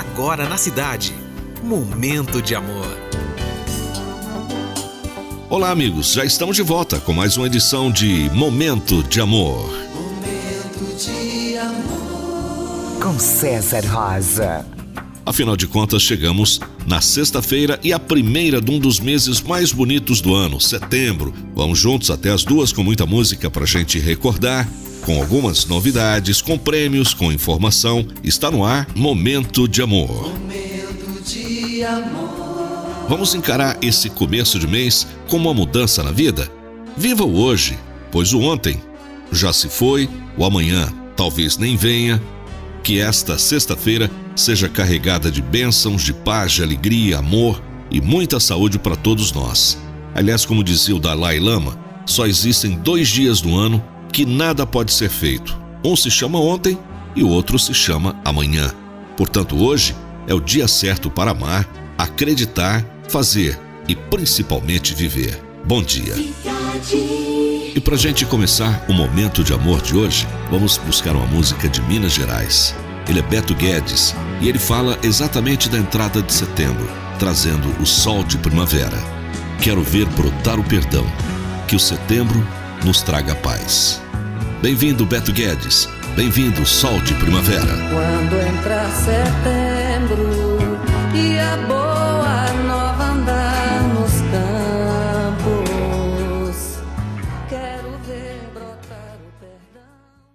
agora na cidade. Momento de amor. Olá, amigos. Já estamos de volta com mais uma edição de Momento de Amor. Momento de amor. Com César Rosa. Afinal de contas, chegamos na sexta-feira e a primeira de um dos meses mais bonitos do ano, setembro. Vamos juntos até as duas com muita música pra gente recordar com algumas novidades, com prêmios, com informação. Está no ar Momento de Amor. Momento de amor. Vamos encarar esse começo de mês como uma mudança na vida? Viva o hoje, pois o ontem já se foi, o amanhã talvez nem venha. Que esta sexta-feira seja carregada de bênçãos, de paz, de alegria, amor e muita saúde para todos nós. Aliás, como dizia o Dalai Lama, só existem dois dias do ano que nada pode ser feito. Um se chama ontem e o outro se chama amanhã. Portanto, hoje é o dia certo para amar, acreditar, fazer e principalmente viver. Bom dia. E para gente começar o momento de amor de hoje, vamos buscar uma música de Minas Gerais. Ele é Beto Guedes e ele fala exatamente da entrada de setembro, trazendo o sol de primavera. Quero ver brotar o perdão, que o setembro nos traga paz. Bem-vindo, Beto Guedes. Bem-vindo, sol de primavera. Quando entrar setembro e a boa nova andar nos campos, quero ver brotar.